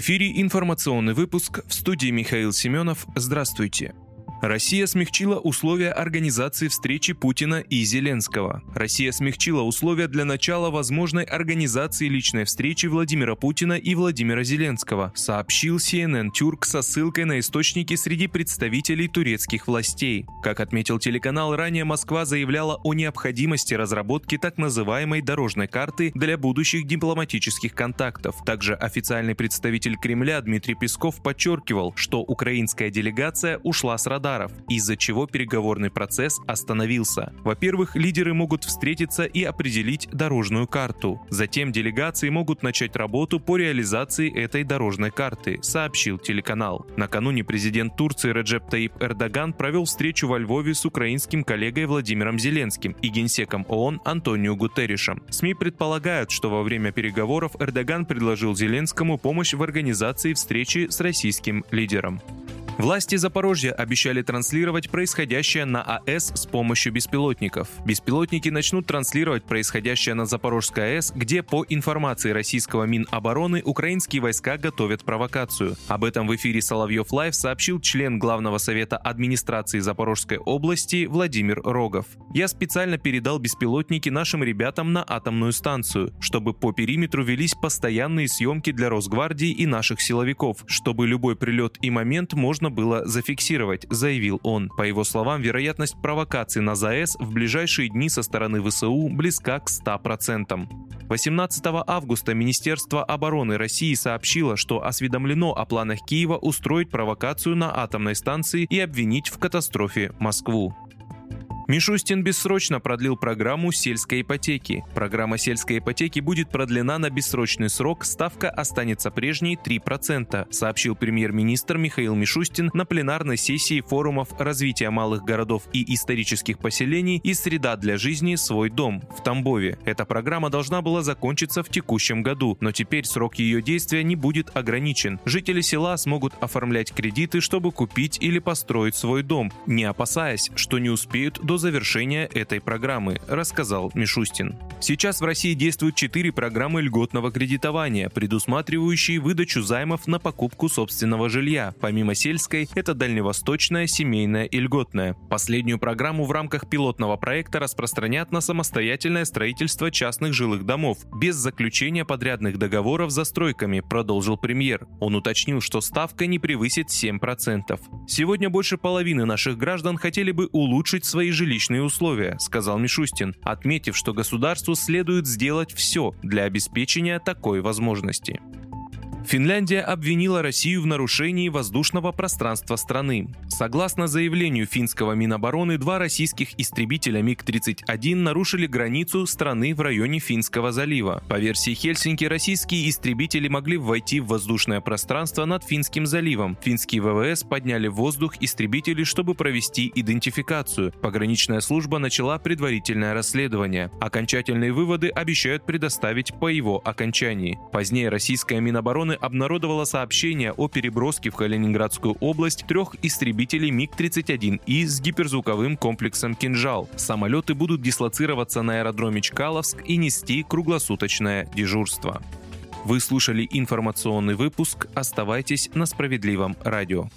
Эфире информационный выпуск в студии Михаил Семенов. Здравствуйте. Россия смягчила условия организации встречи Путина и Зеленского. Россия смягчила условия для начала возможной организации личной встречи Владимира Путина и Владимира Зеленского, сообщил CNN Тюрк со ссылкой на источники среди представителей турецких властей. Как отметил телеканал, ранее Москва заявляла о необходимости разработки так называемой дорожной карты для будущих дипломатических контактов. Также официальный представитель Кремля Дмитрий Песков подчеркивал, что украинская делегация ушла с радара ударов, из-за чего переговорный процесс остановился. Во-первых, лидеры могут встретиться и определить дорожную карту. Затем делегации могут начать работу по реализации этой дорожной карты, сообщил телеканал. Накануне президент Турции Реджеп Таип Эрдоган провел встречу во Львове с украинским коллегой Владимиром Зеленским и генсеком ООН Антонио Гутерришем. СМИ предполагают, что во время переговоров Эрдоган предложил Зеленскому помощь в организации встречи с российским лидером. Власти Запорожья обещали транслировать происходящее на АЭС с помощью беспилотников. Беспилотники начнут транслировать происходящее на Запорожской АЭС, где, по информации российского Минобороны, украинские войска готовят провокацию. Об этом в эфире Соловьев Лайв сообщил член Главного совета администрации Запорожской области Владимир Рогов. «Я специально передал беспилотники нашим ребятам на атомную станцию, чтобы по периметру велись постоянные съемки для Росгвардии и наших силовиков, чтобы любой прилет и момент можно было зафиксировать, заявил он. По его словам, вероятность провокации на ЗАЭС в ближайшие дни со стороны ВСУ близка к 100%. 18 августа Министерство обороны России сообщило, что осведомлено о планах Киева устроить провокацию на атомной станции и обвинить в катастрофе Москву. Мишустин бессрочно продлил программу сельской ипотеки. Программа сельской ипотеки будет продлена на бессрочный срок, ставка останется прежней 3%, сообщил премьер-министр Михаил Мишустин на пленарной сессии форумов развития малых городов и исторических поселений и «Среда для жизни. Свой дом» в Тамбове. Эта программа должна была закончиться в текущем году, но теперь срок ее действия не будет ограничен. Жители села смогут оформлять кредиты, чтобы купить или построить свой дом, не опасаясь, что не успеют до завершения этой программы, рассказал Мишустин. Сейчас в России действуют четыре программы льготного кредитования, предусматривающие выдачу займов на покупку собственного жилья. Помимо сельской, это дальневосточная, семейная и льготная. Последнюю программу в рамках пилотного проекта распространят на самостоятельное строительство частных жилых домов, без заключения подрядных договоров за стройками, продолжил премьер. Он уточнил, что ставка не превысит 7%. Сегодня больше половины наших граждан хотели бы улучшить свои жилища жилищные условия, сказал Мишустин, отметив, что государству следует сделать все для обеспечения такой возможности. Финляндия обвинила Россию в нарушении воздушного пространства страны. Согласно заявлению финского Минобороны, два российских истребителя МиГ-31 нарушили границу страны в районе Финского залива. По версии Хельсинки, российские истребители могли войти в воздушное пространство над Финским заливом. Финские ВВС подняли в воздух истребители, чтобы провести идентификацию. Пограничная служба начала предварительное расследование. Окончательные выводы обещают предоставить по его окончании. Позднее российская Минобороны обнародовала сообщение о переброске в Калининградскую область трех истребителей МиГ-31И с гиперзвуковым комплексом «Кинжал». Самолеты будут дислоцироваться на аэродроме Чкаловск и нести круглосуточное дежурство. Вы слушали информационный выпуск. Оставайтесь на справедливом радио.